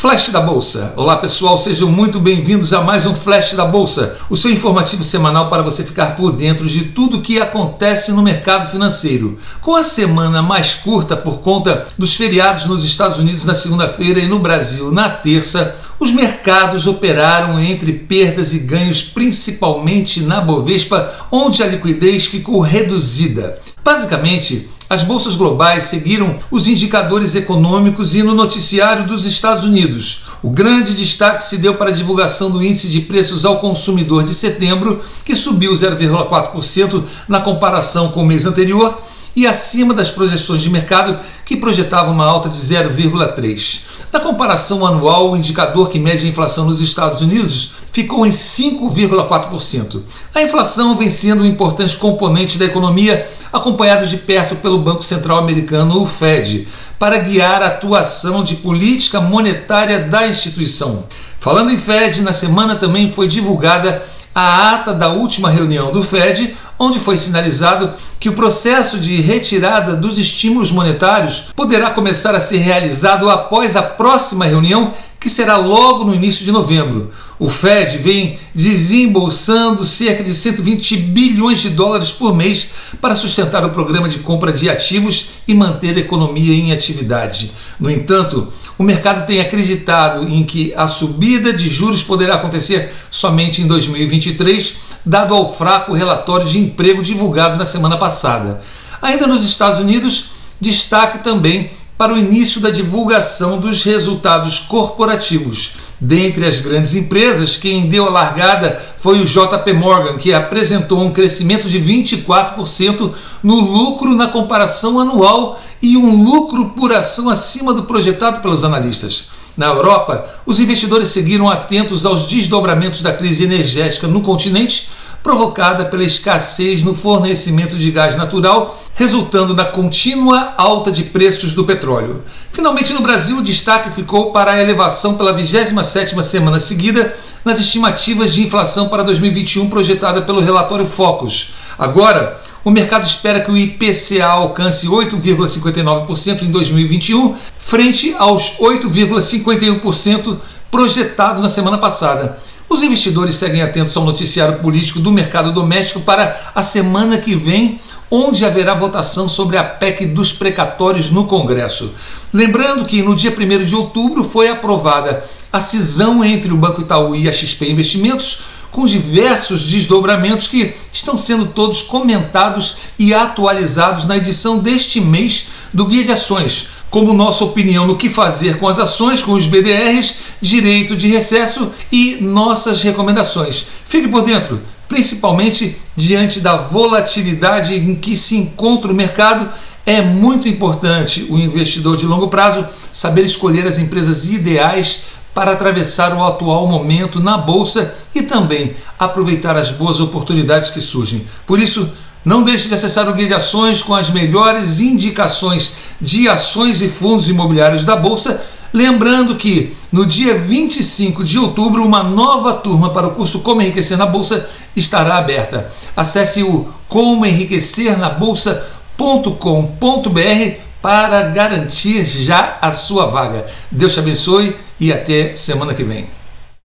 Flash da Bolsa. Olá pessoal, sejam muito bem-vindos a mais um Flash da Bolsa, o seu informativo semanal para você ficar por dentro de tudo o que acontece no mercado financeiro. Com a semana mais curta por conta dos feriados nos Estados Unidos na segunda-feira e no Brasil na terça, os mercados operaram entre perdas e ganhos, principalmente na Bovespa, onde a liquidez ficou reduzida. Basicamente, as bolsas globais seguiram os indicadores econômicos e no noticiário dos Estados Unidos. O grande destaque se deu para a divulgação do índice de preços ao consumidor de setembro, que subiu 0,4% na comparação com o mês anterior e acima das projeções de mercado que projetavam uma alta de 0,3. Na comparação anual, o indicador que mede a inflação nos Estados Unidos ficou em 5,4%. A inflação vem sendo um importante componente da economia, acompanhado de perto pelo Banco Central Americano, o Fed, para guiar a atuação de política monetária da instituição. Falando em Fed, na semana também foi divulgada a ata da última reunião do Fed, onde foi sinalizado que o processo de retirada dos estímulos monetários poderá começar a ser realizado após a próxima reunião que será logo no início de novembro. O Fed vem desembolsando cerca de 120 bilhões de dólares por mês para sustentar o programa de compra de ativos e manter a economia em atividade. No entanto, o mercado tem acreditado em que a subida de juros poderá acontecer somente em 2023, dado ao fraco relatório de emprego divulgado na semana passada. Ainda nos Estados Unidos, destaque também para o início da divulgação dos resultados corporativos. Dentre as grandes empresas, quem deu a largada foi o JP Morgan, que apresentou um crescimento de 24% no lucro na comparação anual e um lucro por ação acima do projetado pelos analistas. Na Europa, os investidores seguiram atentos aos desdobramentos da crise energética no continente provocada pela escassez no fornecimento de gás natural, resultando na contínua alta de preços do petróleo. Finalmente, no Brasil, o destaque ficou para a elevação pela 27ª semana seguida nas estimativas de inflação para 2021 projetada pelo relatório Focus. Agora, o mercado espera que o IPCA alcance 8,59% em 2021, frente aos 8,51% projetado na semana passada. Os investidores seguem atentos ao noticiário político do mercado doméstico para a semana que vem, onde haverá votação sobre a PEC dos precatórios no Congresso. Lembrando que no dia 1 de outubro foi aprovada a cisão entre o Banco Itaú e a XP Investimentos, com diversos desdobramentos que estão sendo todos comentados e atualizados na edição deste mês do Guia de Ações como nossa opinião no que fazer com as ações, com os BDRs, direito de recesso e nossas recomendações. Fique por dentro, principalmente diante da volatilidade em que se encontra o mercado. É muito importante o investidor de longo prazo saber escolher as empresas ideais para atravessar o atual momento na bolsa e também aproveitar as boas oportunidades que surgem. Por isso, não deixe de acessar o guia de ações com as melhores indicações de ações e fundos imobiliários da Bolsa. Lembrando que no dia 25 de outubro, uma nova turma para o curso Como Enriquecer na Bolsa estará aberta. Acesse o comoenriquecernabolsa.com.br para garantir já a sua vaga. Deus te abençoe e até semana que vem.